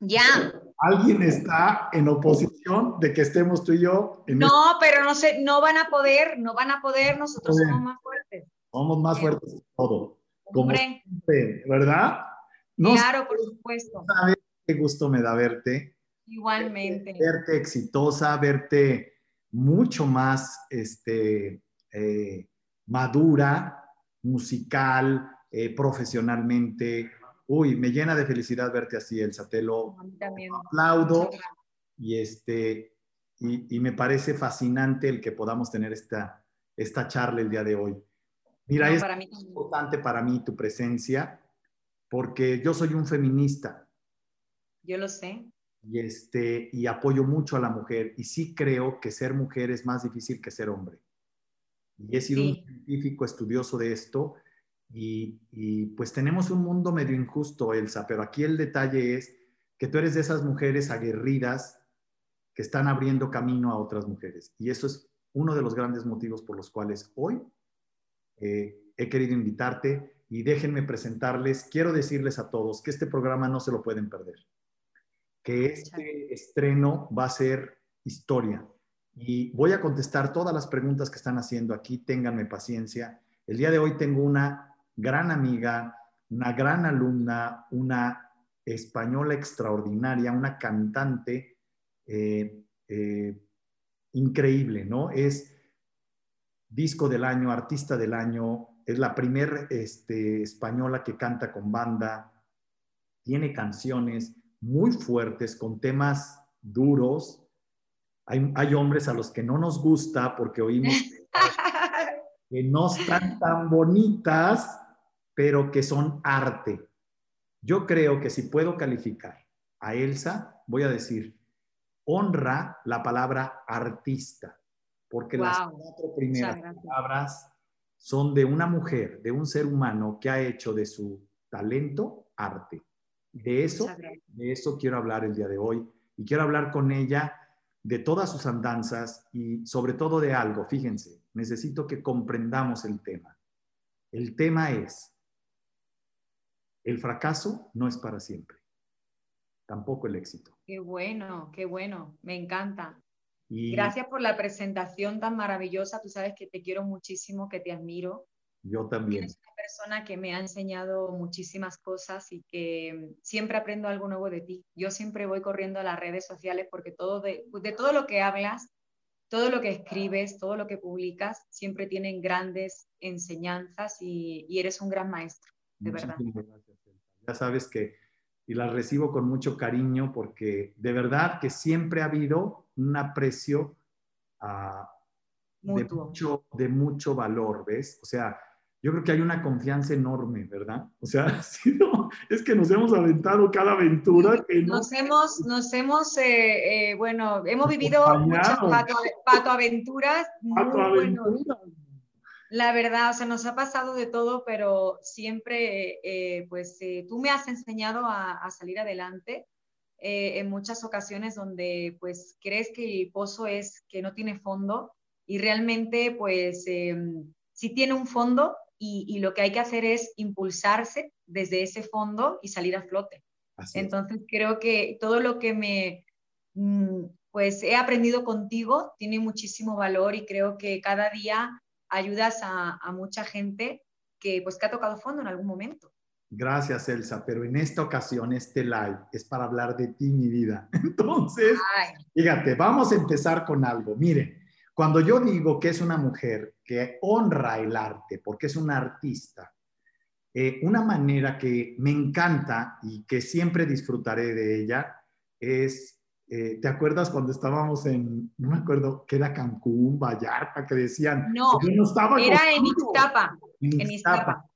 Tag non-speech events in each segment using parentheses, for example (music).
Ya. Alguien está en oposición de que estemos tú y yo. En no, pero no sé, no van a poder, no van a poder, nosotros somos más fuertes. Somos más fuertes en todo. Como ¿verdad? claro, por supuesto. ¿Sabes qué gusto me da verte? Igualmente. Verte exitosa, verte mucho más este, eh, madura, musical, eh, profesionalmente. Uy, me llena de felicidad verte así, Elsa. Te lo aplaudo y, este, y, y, me parece fascinante el que podamos tener esta, esta charla el día de hoy. Mira, es importante para mí tu presencia porque yo soy un feminista. Yo lo sé. Y, este, y apoyo mucho a la mujer y sí creo que ser mujer es más difícil que ser hombre. Y he sido un científico estudioso de esto y, pues tenemos un mundo medio injusto, Elsa, pero aquí el detalle es que tú eres de esas mujeres aguerridas que están abriendo camino a otras mujeres. Y eso es uno de los grandes motivos por los cuales hoy eh, he querido invitarte y déjenme presentarles, quiero decirles a todos que este programa no se lo pueden perder, que este estreno va a ser historia y voy a contestar todas las preguntas que están haciendo aquí, ténganme paciencia. El día de hoy tengo una gran amiga, una gran alumna, una española extraordinaria, una cantante eh, eh, increíble, ¿no? Es disco del año, artista del año, es la primera este, española que canta con banda, tiene canciones muy fuertes con temas duros. Hay, hay hombres a los que no nos gusta porque oímos (laughs) que no están tan bonitas, pero que son arte. Yo creo que si puedo calificar a Elsa, voy a decir, honra la palabra artista porque las cuatro primeras palabras son de una mujer, de un ser humano que ha hecho de su talento arte. De eso, de eso quiero hablar el día de hoy y quiero hablar con ella de todas sus andanzas y sobre todo de algo. Fíjense, necesito que comprendamos el tema. El tema es, el fracaso no es para siempre, tampoco el éxito. Qué bueno, qué bueno, me encanta. Gracias por la presentación tan maravillosa. Tú sabes que te quiero muchísimo, que te admiro. Yo también. Eres una persona que me ha enseñado muchísimas cosas y que siempre aprendo algo nuevo de ti. Yo siempre voy corriendo a las redes sociales porque todo de, de todo lo que hablas, todo lo que escribes, todo lo que publicas, siempre tienen grandes enseñanzas y, y eres un gran maestro, de verdad. Gracias. Ya sabes que, y las recibo con mucho cariño porque de verdad que siempre ha habido un aprecio ah, de, mucho, de mucho valor, ¿ves? O sea, yo creo que hay una confianza enorme, ¿verdad? O sea, (laughs) es que nos hemos aventado cada aventura. Que nos hemos, nos hemos eh, eh, bueno, hemos vivido muchas pato, pato aventuras. Pato aventuras. La verdad, o sea, nos ha pasado de todo, pero siempre, eh, pues, tú me has enseñado a, a salir adelante eh, en muchas ocasiones donde pues crees que el pozo es que no tiene fondo y realmente pues eh, sí tiene un fondo y, lo que hay que hacer es impulsarse desde ese fondo y salir a flote. Entonces creo que todo lo que me mm, pues he aprendido contigo tiene muchísimo valor y creo que cada día ayudas a, a mucha gente que pues que ha tocado fondo en algún momento. Gracias, Elsa, pero en esta ocasión este live es para hablar de ti, mi vida. (laughs) Entonces, fíjate, vamos a empezar con algo. Miren, cuando yo digo que es una mujer que honra el arte, porque es una artista, eh, una manera que me encanta y que siempre disfrutaré de ella es eh, ¿te acuerdas cuando estábamos en, no me acuerdo, que era Cancún, Vallarta, que decían, no, estaba era en Ixtapa, en Ixtapa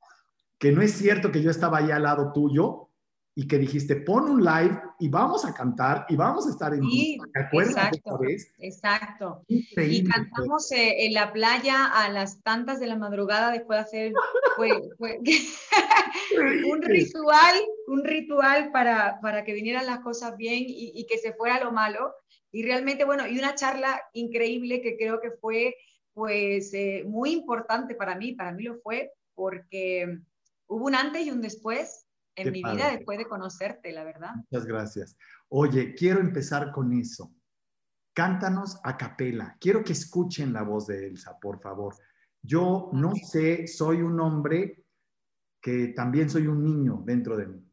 que no es cierto que yo estaba ahí al lado tuyo y que dijiste, pon un live y vamos a cantar y vamos a estar en sí, Exacto, exacto. Y cantamos eh, en la playa a las tantas de la madrugada después de hacer (laughs) un ritual, un ritual para, para que vinieran las cosas bien y, que se fuera lo malo. Y realmente, bueno, y una charla increíble que creo que fue pues eh, muy importante para mí, para mí lo fue, porque hubo un antes y un después en mi vida después de conocerte, la verdad. Muchas gracias. Oye, quiero empezar con eso. Cántanos a capela. Quiero que escuchen la voz de Elsa, por favor. Yo no sé, soy un hombre que también soy un niño dentro de mí.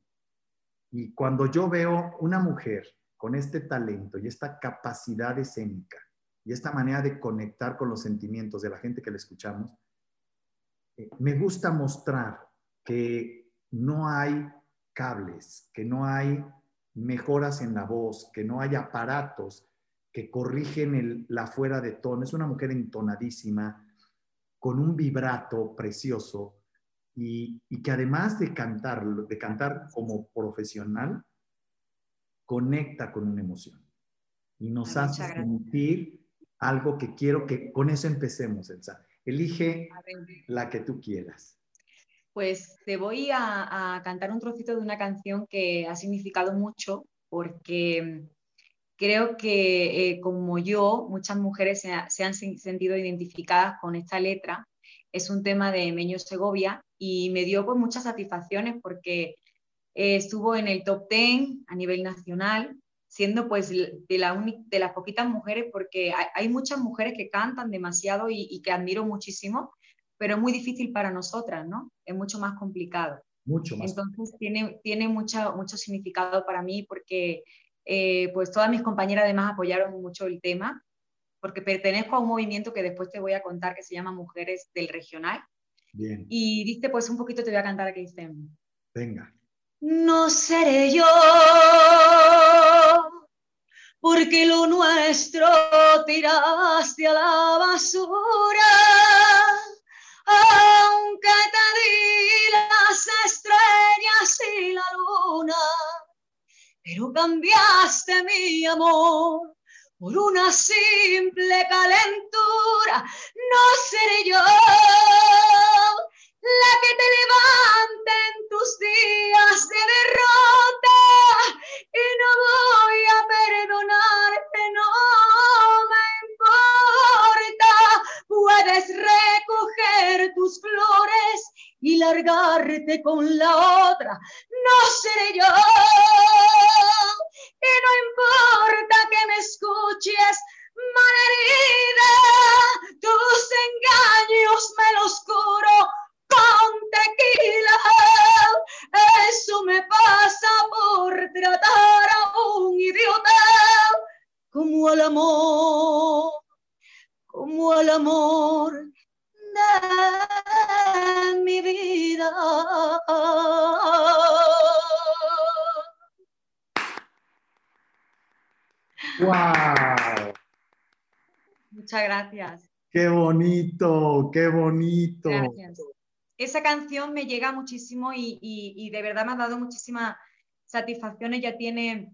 Y cuando yo veo una mujer con este talento y esta capacidad escénica y esta manera de conectar con los sentimientos de la gente que le escuchamos, eh, me gusta mostrar que no hay cables, que no hay mejoras en la voz, que no hay aparatos que corrigen la fuera de tono. Es una mujer entonadísima, con un vibrato precioso y, que además de cantar, de cantar como profesional, conecta con una emoción y nos hace sentir algo que quiero que con eso empecemos, Elsa. Elige la que tú quieras. Pues te voy a, cantar un trocito de una canción que ha significado mucho porque creo que eh, como yo, muchas mujeres se, han sentido identificadas con esta letra. Es un tema de Meño Segovia y me dio pues, muchas satisfacciones porque eh, estuvo en el top 10 a nivel nacional, siendo pues de, la de las poquitas mujeres, porque hay, muchas mujeres que cantan demasiado y que admiro muchísimo, pero es muy difícil para nosotras, ¿no? Es mucho más complicado. Mucho más. Entonces tiene, tiene mucha, mucho significado para mí porque eh, pues todas mis compañeras además apoyaron mucho el tema, porque pertenezco a un movimiento que después te voy a contar que se llama Mujeres del Regional. Bien. Y dice, pues un poquito te voy a cantar que dice. Venga. No seré yo, porque lo nuestro tiraste a la basura aunque te di las estrellas y la luna, pero cambiaste mi amor por una simple calentura. No seré yo la que te levante en tus días de derrota y no voy a perdonarte, Puedes recoger tus flores y largarte con la otra. No seré yo. Esa canción me llega muchísimo y, de verdad me ha dado muchísimas satisfacciones. Ya tiene,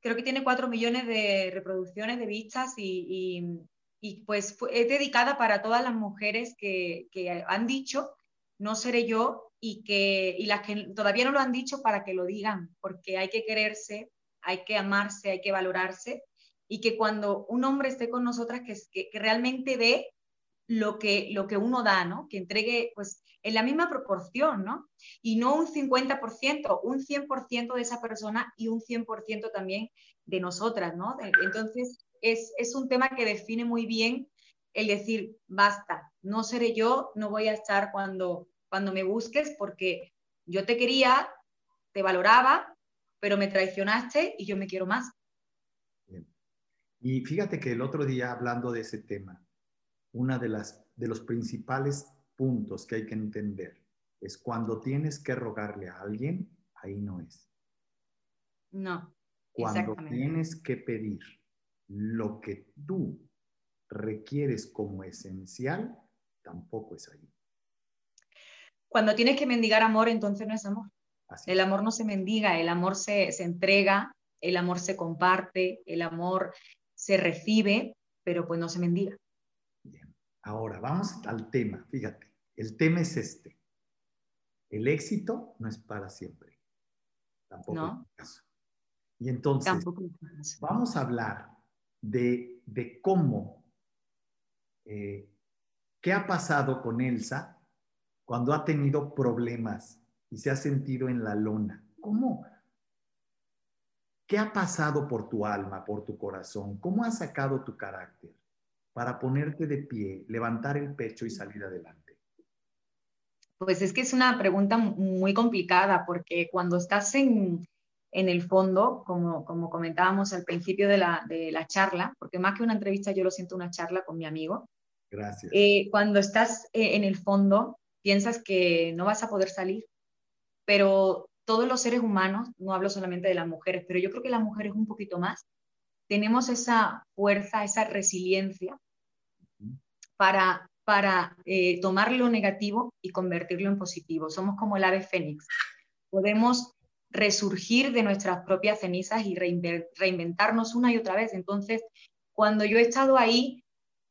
creo que tiene cuatro millones de reproducciones, de vistas y, pues es dedicada para todas las mujeres que, han dicho, no seré yo, y, que, las que todavía no lo han dicho para que lo digan, porque hay que quererse, hay que amarse, hay que valorarse y que cuando un hombre esté con nosotras, que, que realmente ve lo que, lo que uno da, ¿no? Que entregue, pues, en la misma proporción, ¿no? Y no un 50%, un 100% de esa persona y un 100% también de nosotras, ¿no? Entonces, es, es un tema que define muy bien el decir, basta, no seré yo, no voy a estar cuando, cuando me busques porque yo te quería, te valoraba, pero me traicionaste y yo me quiero más. Y fíjate que el otro día hablando de ese tema, una de las de los principales puntos que hay que entender es cuando tienes que rogarle a alguien, ahí no es. No. Cuando tienes que pedir lo que tú requieres como esencial, tampoco es ahí. Cuando tienes que mendigar amor, entonces no es amor. el amor no se mendiga, el amor se, se entrega, el amor se comparte, el amor se recibe, pero pues no se mendiga. Ahora, vamos al tema, fíjate. El tema es este. El éxito no es para siempre. Tampoco caso. Y entonces, vamos a hablar de, cómo, eh, qué ha pasado con Elsa cuando ha tenido problemas y se ha sentido en la lona. ¿Cómo? ¿Qué ha pasado por tu alma, por tu corazón? ¿Cómo has sacado tu carácter para ponerte de pie, levantar el pecho y salir adelante? Pues es que es una pregunta muy complicada porque cuando estás en, en el fondo, como, como comentábamos al principio de la, de la, charla, porque más que una entrevista yo lo siento una charla con mi amigo. Gracias. Eh, cuando estás eh, en el fondo, piensas que no vas a poder salir, pero todos los seres humanos, no hablo solamente de las mujeres, pero yo creo que las mujeres un poquito más, tenemos esa fuerza, esa resiliencia para, para eh, tomar lo negativo y convertirlo en positivo. Somos como el ave fénix. Podemos resurgir de nuestras propias cenizas y reinventarnos una y otra vez. Entonces, cuando yo he estado ahí,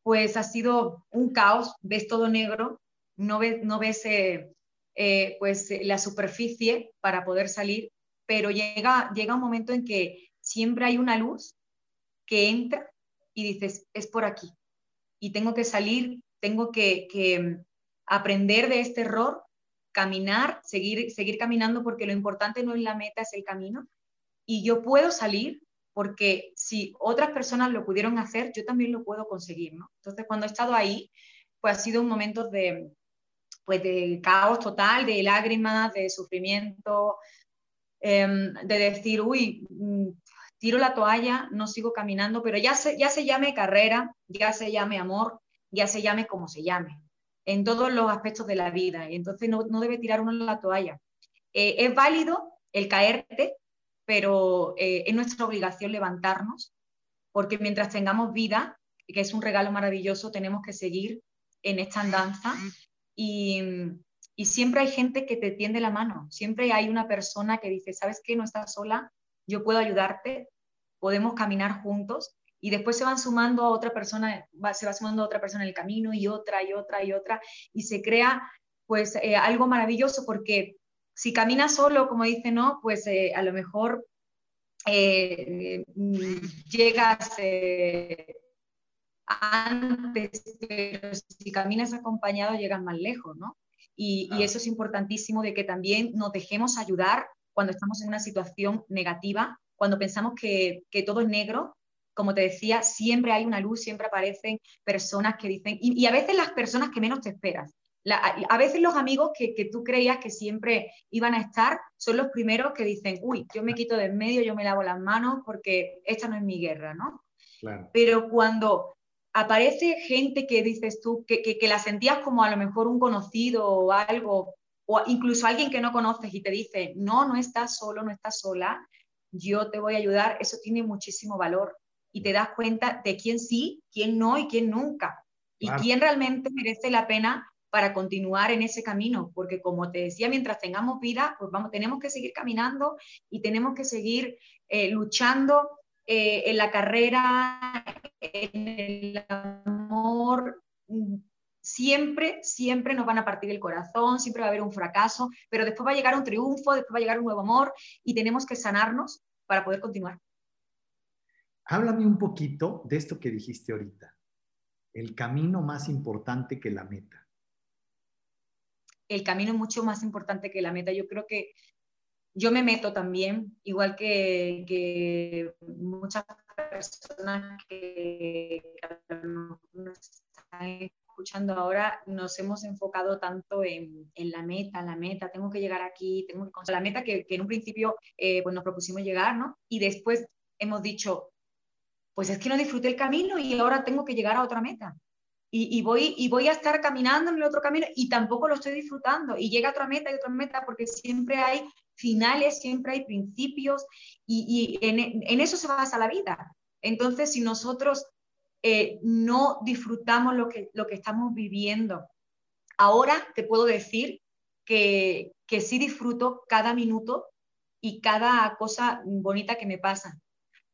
pues ha sido un caos, ves todo negro, no ves, no ves eh, eh, pues la superficie para poder salir, pero llega, llega un momento en que siempre hay una luz que entra y dices, es por aquí. Y tengo que salir, tengo que, que aprender de este error caminar, seguir, seguir caminando porque lo importante no es la meta, es el camino. Y yo puedo salir porque si otras personas lo pudieron hacer, yo también lo puedo conseguir, ¿no? Entonces, cuando he estado ahí, pues ha sido un momento de, pues de caos total, de lágrimas, de sufrimiento, em, de decir, uy, mm, tiro la toalla, no sigo caminando, pero ya se, ya se llame carrera, ya se llame amor, ya se llame como se llame en todos los aspectos de la vida. Y entonces no, debe tirar uno la toalla. Eh, es válido el caerte, pero eh, es nuestra obligación levantarnos, porque mientras tengamos vida, que es un regalo maravilloso, tenemos que seguir en esta andanza. Y, y siempre hay gente que te tiende la mano, siempre hay una persona que dice, ¿sabes qué? No estás sola, yo puedo ayudarte, podemos caminar juntos y después se van sumando a otra persona, se va sumando a otra persona en el camino y otra y otra y otra y se crea pues eh, algo maravilloso porque si caminas solo, como dice, ¿no? Pues eh, a lo mejor eh, llegas antes, pero si caminas acompañado llegas más lejos, ¿no? Y, y, eso es importantísimo de que también nos dejemos ayudar cuando estamos en una situación negativa, cuando pensamos que, que todo es negro como te decía, siempre hay una luz, siempre aparecen personas que dicen, y, a veces las personas que menos te esperas. a, veces los amigos que, tú creías que siempre iban a estar son los primeros que dicen, uy, yo me quito de en medio, yo me lavo las manos porque esta no es mi guerra, ¿no? Pero cuando aparece gente que dices tú, que, que, la sentías como a lo mejor un conocido o algo, o incluso alguien que no conoces y te dice, no, no estás solo, no estás sola, yo te voy a ayudar, eso tiene muchísimo valor y te das cuenta de quién sí, quién no y quién nunca. Y quién realmente merece la pena para continuar en ese camino, porque como te decía, mientras tengamos vida, pues vamos, tenemos que seguir caminando y tenemos que seguir eh, luchando eh, en la carrera, en el amor. Siempre, siempre nos van a partir el corazón, siempre va a haber un fracaso, pero después va a llegar un triunfo, después va a llegar un nuevo amor y tenemos que sanarnos para poder continuar. Háblame un poquito de esto que dijiste ahorita, el camino más importante que la meta. El camino es mucho más importante que la meta. Yo creo que yo me meto también, igual que, muchas personas que nos están escuchando ahora, nos hemos enfocado tanto en, la meta, la meta, tengo que llegar aquí, tengo que conseguir la meta que, en un principio eh, pues nos propusimos llegar, ¿no? Y después hemos dicho, pues es que no disfruté el camino y ahora tengo que llegar a otra meta. Y, voy, y voy a estar caminando en el otro camino y tampoco lo estoy disfrutando. Y llega otra meta y otra meta porque siempre hay finales, siempre hay principios y, en, eso se basa la vida. Entonces, si nosotros eh, no disfrutamos lo que, lo que estamos viviendo, ahora te puedo decir que, que sí disfruto cada minuto y cada cosa bonita que me pasa.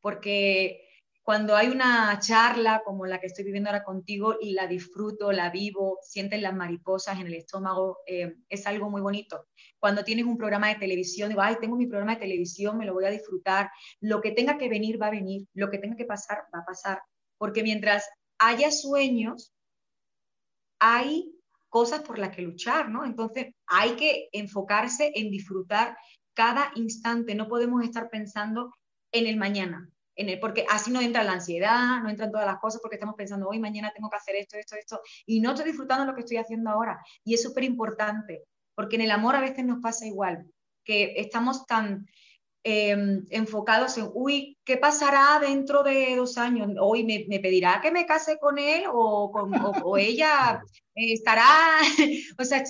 Porque cuando hay una charla como la que estoy viviendo ahora contigo y la disfruto, la vivo, sientes las mariposas en el estómago, eh, es algo muy bonito. Cuando tienes un programa de televisión, digo, ay, tengo mi programa de televisión, me lo voy a disfrutar, lo que tenga que venir va a venir, lo que tenga que pasar va a pasar, porque mientras haya sueños, hay cosas por las que luchar, ¿no? Entonces hay que enfocarse en disfrutar cada instante, no podemos estar pensando en el mañana, en el, porque así no entra la ansiedad, no entran todas las cosas porque estamos pensando, hoy mañana tengo que hacer esto, esto, esto, y no estoy disfrutando lo que estoy haciendo ahora. Y es súper importante, porque en el amor a veces nos pasa igual, que estamos tan Em, enfocados en, uy, ¿qué pasará dentro de dos años? Hoy me, pedirá que me case con él o, con, o, (laughs) ella estará, (laughs) o sea,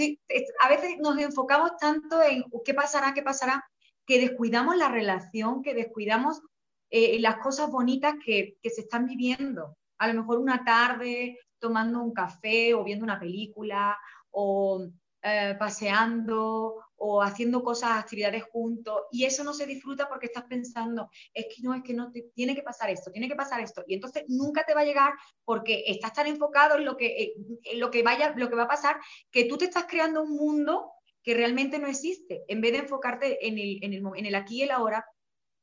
a veces nos enfocamos tanto en qué pasará, qué pasará, que descuidamos la relación, que descuidamos eh, las cosas bonitas que, que se están viviendo. A lo mejor una tarde tomando un café o viendo una película o eh, paseando o haciendo cosas, actividades juntos, y eso no se disfruta porque estás pensando, es que no, es que no, te, tiene que pasar esto, tiene que pasar esto, y entonces nunca te va a llegar porque estás tan enfocado en lo que, eh, lo que, vaya, lo que va a pasar, que tú te estás creando un mundo que realmente no existe, en vez de enfocarte en el, en el, en el aquí y el ahora,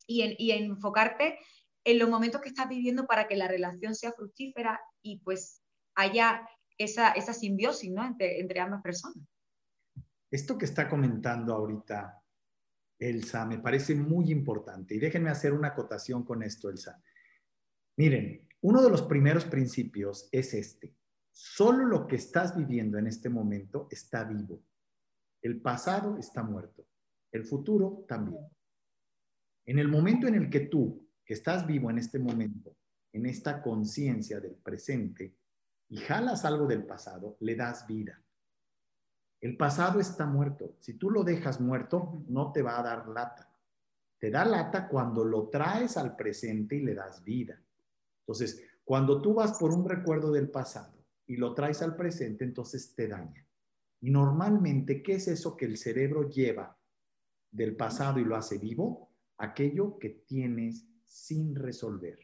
y en, y enfocarte en los momentos que estás viviendo para que la relación sea fructífera y pues haya esa, esa simbiosis ¿no? entre ambas personas. Esto que está comentando ahorita Elsa me parece muy importante y déjenme hacer una acotación con esto, Elsa. Miren, uno de los primeros principios es este. Solo lo que estás viviendo en este momento está vivo. El pasado está muerto. El futuro también. En el momento en el que tú, que estás vivo en este momento, en esta conciencia del presente, y jalas algo del pasado, le das vida. El pasado está muerto. Si tú lo dejas muerto, no te va a dar lata. Te da lata cuando lo traes al presente y le das vida. Entonces, cuando tú vas por un recuerdo del pasado y lo traes al presente, entonces te daña. Y normalmente, ¿qué es eso que el cerebro lleva del pasado y lo hace vivo? Aquello que tienes sin resolver.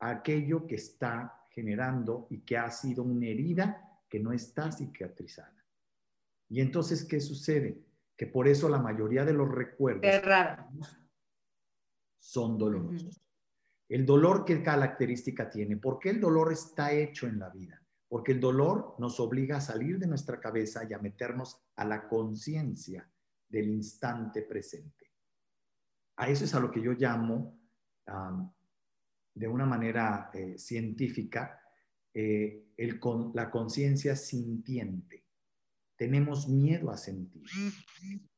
Aquello que está generando y que ha sido una herida que no está cicatrizada. Y entonces, ¿qué sucede? Que por eso la mayoría de los recuerdos son dolorosos. El dolor, ¿qué característica tiene? ¿Por qué el dolor está hecho en la vida? Porque el dolor nos obliga a salir de nuestra cabeza y a meternos a la conciencia del instante presente. A eso es a lo que yo llamo, de una manera eh, científica, eh, el, la conciencia sintiente tenemos miedo a sentir.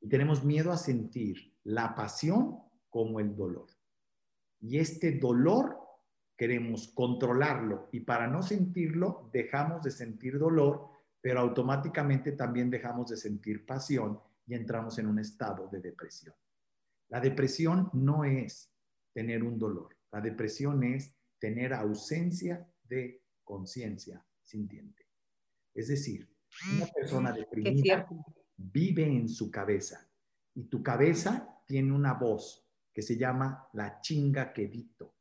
Y tenemos miedo a sentir la pasión como el dolor. Y este dolor queremos controlarlo y para no sentirlo dejamos de sentir dolor, pero automáticamente también dejamos de sentir pasión y entramos en un estado de depresión. La depresión no es tener un dolor, la depresión es tener ausencia de conciencia sintiente. Es decir, una persona deprimida vive en su cabeza y tu cabeza tiene una voz que se llama la chinga quedito.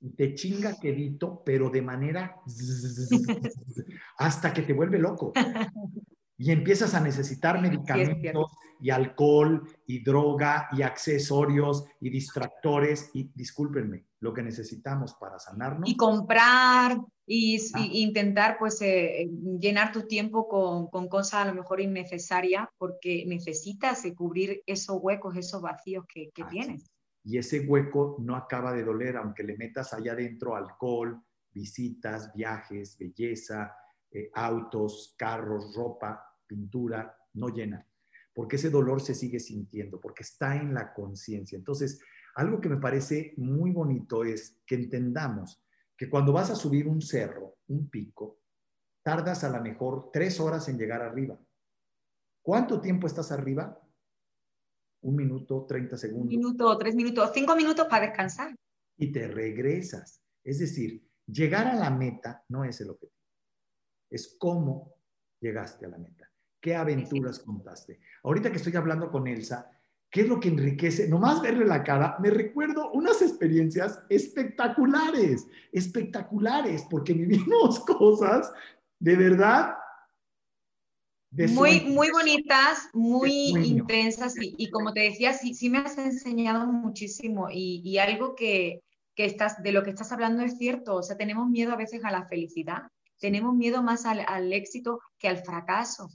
Y te chinga quedito, pero de manera (laughs) hasta que te vuelve loco. (laughs) Y empiezas a necesitar medicamentos y alcohol y droga y accesorios y distractores y discúlpenme, lo que necesitamos para sanarnos. Y comprar y, ah. intentar pues eh, llenar tu tiempo con, con, cosas a lo mejor innecesarias porque necesitas cubrir esos huecos, esos vacíos que, que tienes. Y ese hueco no acaba de doler, aunque le metas allá adentro alcohol, visitas, viajes, belleza, eh, autos, carros, ropa, pintura, no llena, porque ese dolor se sigue sintiendo, porque está en la conciencia. Entonces, algo que me parece muy bonito es que entendamos que cuando vas a subir un cerro, un pico, tardas a lo mejor tres horas en llegar arriba. ¿Cuánto tiempo estás arriba? Un minuto, treinta segundos. Un minuto, tres minutos, cinco minutos para descansar. Y te regresas. Es decir, llegar a la meta no es el objetivo. Es cómo llegaste a la meta. ¿Qué aventuras contaste? Ahorita que estoy hablando con Elsa, ¿Qué es lo que enriquece? Nomás verle la cara, me recuerdo unas experiencias espectaculares, espectaculares, porque vivimos (laughs) cosas de verdad. muy, muy bonitas, muy intensas y, como te decía, sí, sí me has enseñado muchísimo y, y algo que, que estás, de lo que estás hablando es cierto, o sea, tenemos miedo a veces a la felicidad tenemos miedo más al, éxito que al fracaso.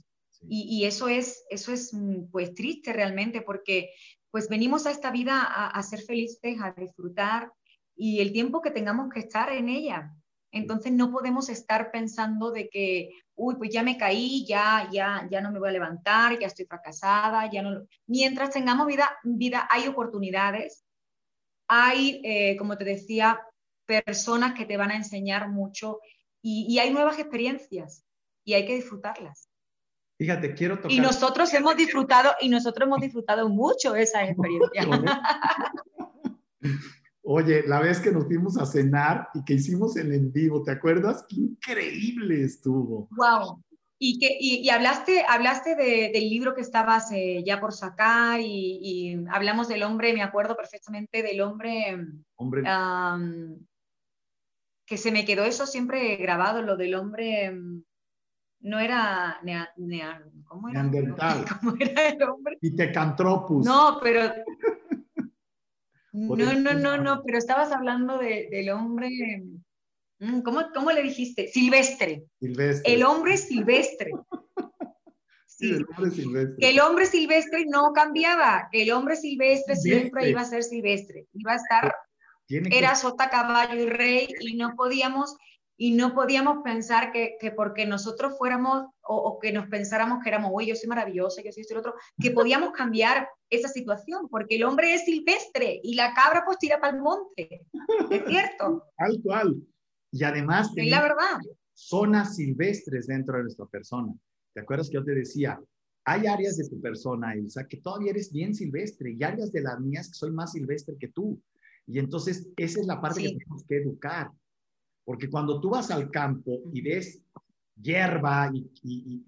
Y, eso es, eso es mm, pues triste realmente porque pues venimos a esta vida a, ser felices, a disfrutar y el tiempo que tengamos que estar en ella. Entonces no podemos estar pensando de que, uy, pues ya me caí, ya, ya, ya no me voy a levantar, ya estoy fracasada, ya no. Mientras tengamos vida, vida hay oportunidades, hay, eh, como te decía, personas que te van a enseñar mucho y, hay nuevas experiencias y hay que disfrutarlas. Fíjate, quiero tocar. Y nosotros hemos disfrutado, y nosotros hemos disfrutado mucho esas (laughs) experiencias. Oye, la vez que nos fuimos a cenar y que hicimos el en vivo, ¿te acuerdas? increíble estuvo. Wow. Y, que, y, hablaste, hablaste del libro que estabas eh, ya por sacar y, hablamos del hombre, me acuerdo perfectamente del hombre, hombre que se me quedó eso siempre grabado, lo del hombre, no era, ¿cómo era? Neandertal. (laughs) ¿Cómo era el hombre? Pitecantropus. No, pero... (laughs) no, no, no, no, pero estabas hablando del hombre... Mm, ¿Cómo, ¿Cómo, le dijiste? Silvestre. Silvestre. El hombre silvestre. (laughs) Sí, el hombre silvestre. Que el hombre silvestre no cambiaba, que el hombre silvestre siempre iba a ser silvestre, iba a estar era sota, caballo y rey y no podíamos, y no podíamos pensar que, que porque nosotros fuéramos o, que nos pensáramos que éramos, uy, yo soy maravillosa, yo soy esto y otro, que podíamos cambiar esa situación, porque el hombre es silvestre y la cabra pues tira para el monte. ¿Es (laughs) cierto? Tal cual. Y además, es la verdad. Zonas silvestres dentro de nuestra persona. ¿Te acuerdas que yo te decía? Hay áreas de tu persona, Elsa, que todavía eres bien silvestre y áreas de las mías que soy más silvestre que tú. Y entonces esa es la parte que tenemos que educar. Porque cuando tú vas al campo y ves hierba y,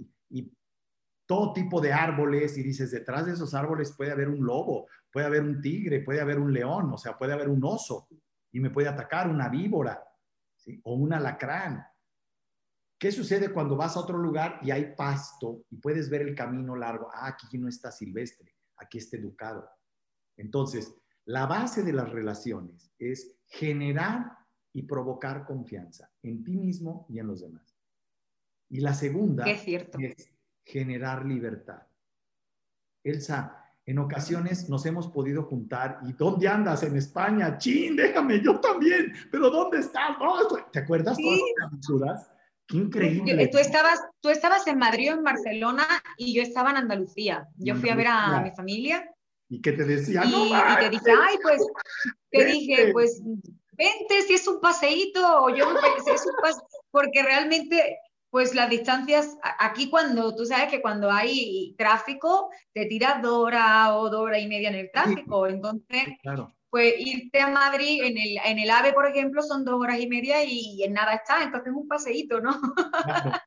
todo tipo de árboles y dices, detrás de esos árboles puede haber un lobo, puede haber un tigre, puede haber un león, o sea, puede haber un oso y me puede atacar una víbora o un alacrán. ¿Qué sucede cuando vas a otro lugar y hay pasto y puedes ver el camino largo? Ah, aquí no está silvestre, aquí está educado. Entonces, la base de las relaciones es generar y provocar confianza en ti mismo y en los demás. Y la segunda es, generar libertad. Elsa, en ocasiones nos hemos podido juntar y ¿dónde andas? En España. Chin, déjame, yo también. Pero ¿dónde estás? ¿Te acuerdas todas las aventuras? Qué increíble. tú, estabas, tú estabas en Madrid en Barcelona y yo estaba en Andalucía. Yo fui a ver a mi familia ¿Y qué te decía? Y, y te dije, ay, pues, te dije, pues, vente si es un paseíto, o yo, si es un porque realmente, pues las distancias, aquí cuando, tú sabes que cuando hay tráfico, te tiras dos horas o dos horas y media en el tráfico, entonces, claro. pues irte a Madrid en el, en el AVE, por ejemplo, son dos horas y media y, en nada está, entonces es un paseíto, ¿no? (laughs)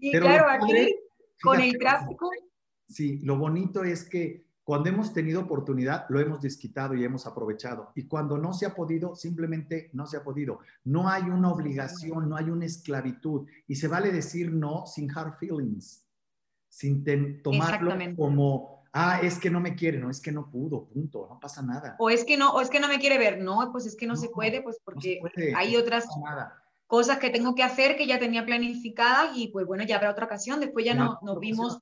y claro, aquí, con el tráfico... Sí, lo bonito es que cuando hemos tenido oportunidad, lo hemos desquitado y hemos aprovechado. Y cuando no se ha podido, simplemente no se ha podido. No hay una obligación, no hay una esclavitud. Y se vale decir no sin hard feelings, sin tomarlo como, ah, es que no me quiere, no, es que no pudo, punto, no pasa nada. O es que no, o es que no me quiere ver, no, pues es que no, se puede, pues porque hay otras cosas que tengo que hacer que ya tenía planificadas y pues bueno, ya habrá otra ocasión. Después ya no, nos vimos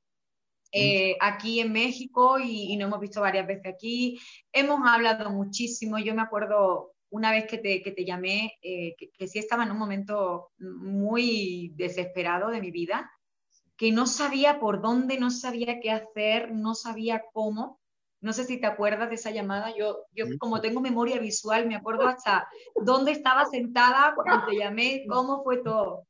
eh, aquí en México y, nos hemos visto varias veces aquí. Hemos hablado muchísimo. Yo me acuerdo una vez que te, que te llamé, eh, que, sí estaba en un momento muy desesperado de mi vida, que no sabía por dónde, no sabía qué hacer, no sabía cómo. No sé si te acuerdas de esa llamada. Yo, yo como tengo memoria visual, me acuerdo hasta dónde estaba sentada cuando te llamé, (laughs) cómo fue todo.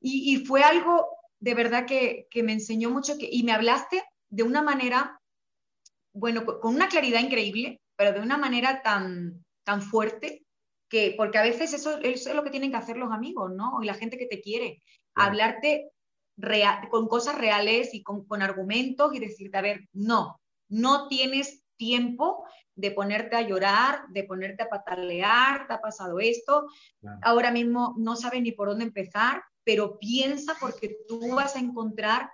Y, y fue algo de verdad que, me enseñó mucho que, y me hablaste de una manera, bueno, con una claridad increíble, pero de una manera tan, tan fuerte, que, porque a veces eso, es lo que tienen que hacer los amigos, ¿no? Y la gente que te quiere, hablarte con cosas reales y con, argumentos y decirte, a ver, no, no tienes tiempo de ponerte a llorar, de ponerte a patalear, te ha pasado esto, ahora mismo no sabes ni por dónde empezar, pero piensa porque tú vas a encontrar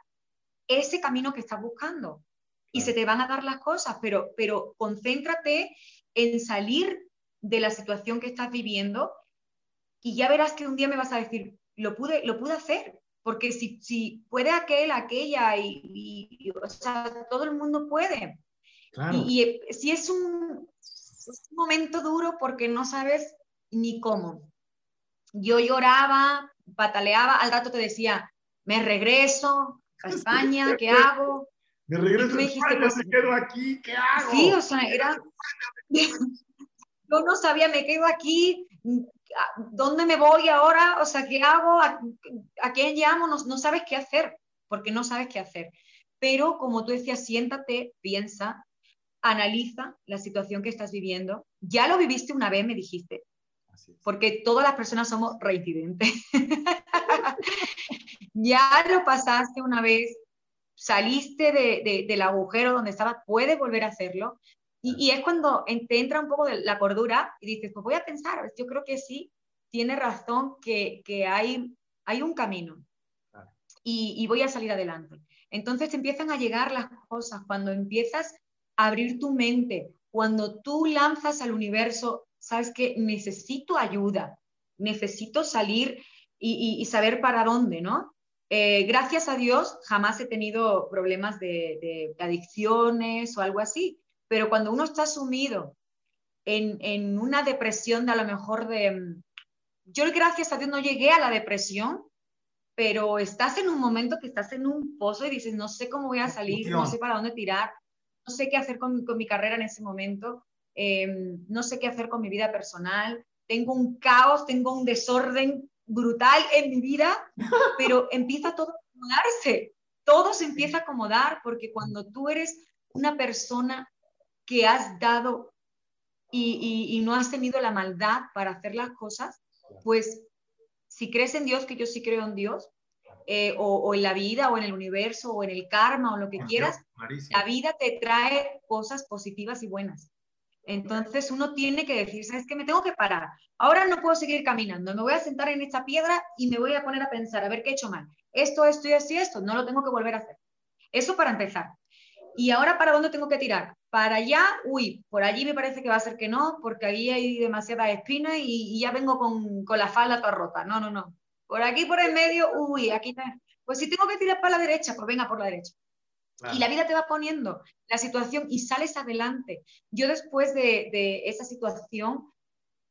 ese camino que estás buscando y se te van a dar las cosas, pero, pero concéntrate en salir de la situación que estás viviendo y ya verás que un día me vas a decir, lo pude, lo pude hacer. Porque si, si puede aquel, aquella, y, o sea, todo el mundo puede. Y, y, si es un, es un momento duro porque no sabes ni cómo. Yo lloraba, pataleaba, al rato te decía, me regreso a (laughs) España, ¿qué hago? Me regreso a España, me quedo aquí, ¿qué hago? Sí, o sea, era... (laughs) yo no sabía, me quedo aquí, ¿dónde me voy ahora? O sea, ¿qué hago? ¿A, quién llamo? No, no, sabes qué hacer, porque no sabes qué hacer. Pero como tú decías, siéntate, piensa, analiza la situación que estás viviendo. Ya lo viviste una vez, me dijiste, porque todas las personas somos reincidentes. (laughs) ya lo pasaste una vez, saliste del agujero donde estabas, puedes volver a hacerlo. Y, es cuando te entra un poco de la cordura y dices, pues voy a pensar, yo creo que sí, tiene razón que, hay, hay un camino y, y voy a salir adelante. Entonces te empiezan a llegar las cosas cuando empiezas a abrir tu mente, cuando tú lanzas al universo sabes que necesito ayuda, necesito salir y, saber para dónde, ¿no? Eh, gracias a Dios jamás he tenido problemas de, adicciones o algo así, pero cuando uno está sumido en, una depresión de a lo mejor de... Yo gracias a Dios no llegué a la depresión, pero estás en un momento que estás en un pozo y dices, no sé cómo voy a salir, no sé para dónde tirar, no sé qué hacer con, con mi carrera en ese momento. Em, no sé qué hacer con mi vida personal, tengo un caos, tengo un desorden brutal en mi vida, (laughs) pero empieza todo a acomodarse, todo se empieza a acomodar porque cuando tú eres una persona que has dado y, no has tenido la maldad para hacer las cosas, pues si crees en Dios, que yo sí creo en Dios, eh, o, en la vida, o en el universo, o en el karma, o lo que quieras, la vida te trae cosas positivas y buenas. Entonces uno tiene que decir, ¿sabes qué? Me tengo que parar. Ahora no puedo seguir caminando. Me voy a sentar en esta piedra y me voy a poner a pensar, a ver qué he hecho mal. Esto, esto y esto esto. No lo tengo que volver a hacer. Eso para empezar. ¿Y ahora para dónde tengo que tirar? Para allá, uy, por allí me parece que va a ser que no, porque ahí hay demasiada espina y, ya vengo con, con, la falda toda rota. No, no, no. Por aquí, por el medio, uy, aquí. Pues si tengo que tirar para la derecha, pues venga por la derecha. Y la vida te va poniendo la situación y sales adelante. Yo después de, esa situación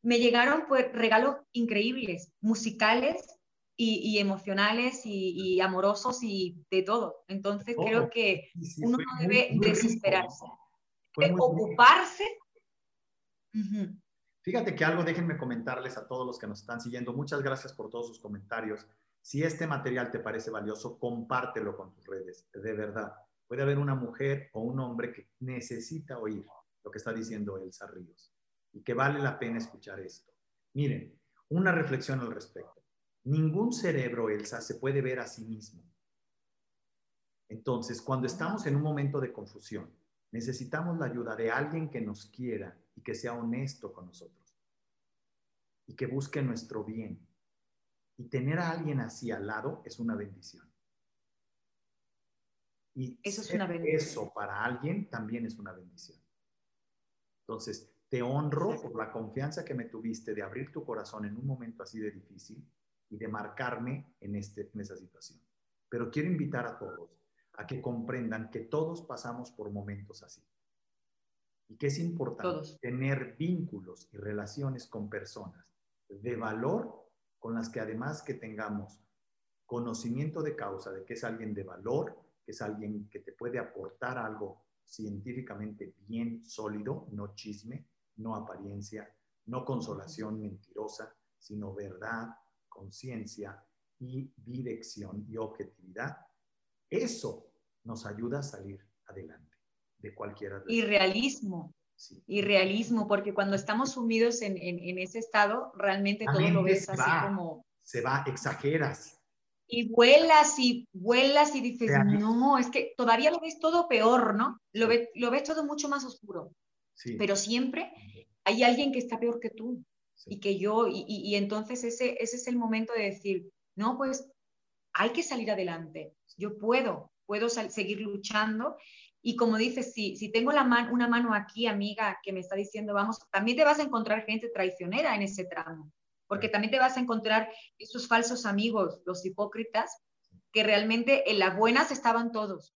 me llegaron pues regalos increíbles, musicales y, emocionales y, amorosos y de todo. Entonces creo que uno no debe desesperarse, ocuparse. Fíjate que algo, déjenme comentarles a todos los que nos están siguiendo. Muchas gracias por todos sus comentarios. Si este material te parece valioso, compártelo con tus redes, de verdad puede haber una mujer o un hombre que necesita oír lo que está diciendo Elsa Ríos y que vale la pena escuchar esto. Miren, una reflexión al respecto. Ningún cerebro, Elsa, se puede ver a sí mismo. Entonces, cuando estamos en un momento de confusión, necesitamos la ayuda de alguien que nos quiera y que sea honesto con nosotros y que busque nuestro bien. Y tener a alguien así al lado es una bendición. Y eso, es una eso para alguien también es una bendición. Entonces, te honro por la confianza que me tuviste de abrir tu corazón en un momento así de difícil y de marcarme en, este, en esa situación. Pero quiero invitar a todos a que comprendan que todos pasamos por momentos así. Y que es importante tener vínculos y relaciones con personas de valor con las que además que tengamos conocimiento de causa de que es alguien de valor, es alguien que te puede aportar algo científicamente bien sólido, no chisme, no apariencia, no consolación mentirosa, sino verdad, conciencia y dirección y objetividad. Eso nos ayuda a salir adelante de cualquiera de Y realismo. Y realismo, porque cuando estamos sumidos en, ese estado, realmente todo lo ves así como... Se va, exageras, y vuelas y vuelas y dices, no, es que todavía lo ves todo peor, ¿no? Lo, ves, lo ves todo mucho más oscuro. Pero siempre hay alguien que está peor que tú y que yo, y, entonces ese, ese es el momento de decir, no, pues hay que salir adelante, yo puedo, puedo seguir luchando. Y como dices, si, si tengo la una mano aquí, amiga, que me está diciendo, vamos, también te vas a encontrar gente traicionera en ese tramo. Porque también te vas a encontrar esos falsos amigos, los hipócritas, que realmente en las buenas estaban todos,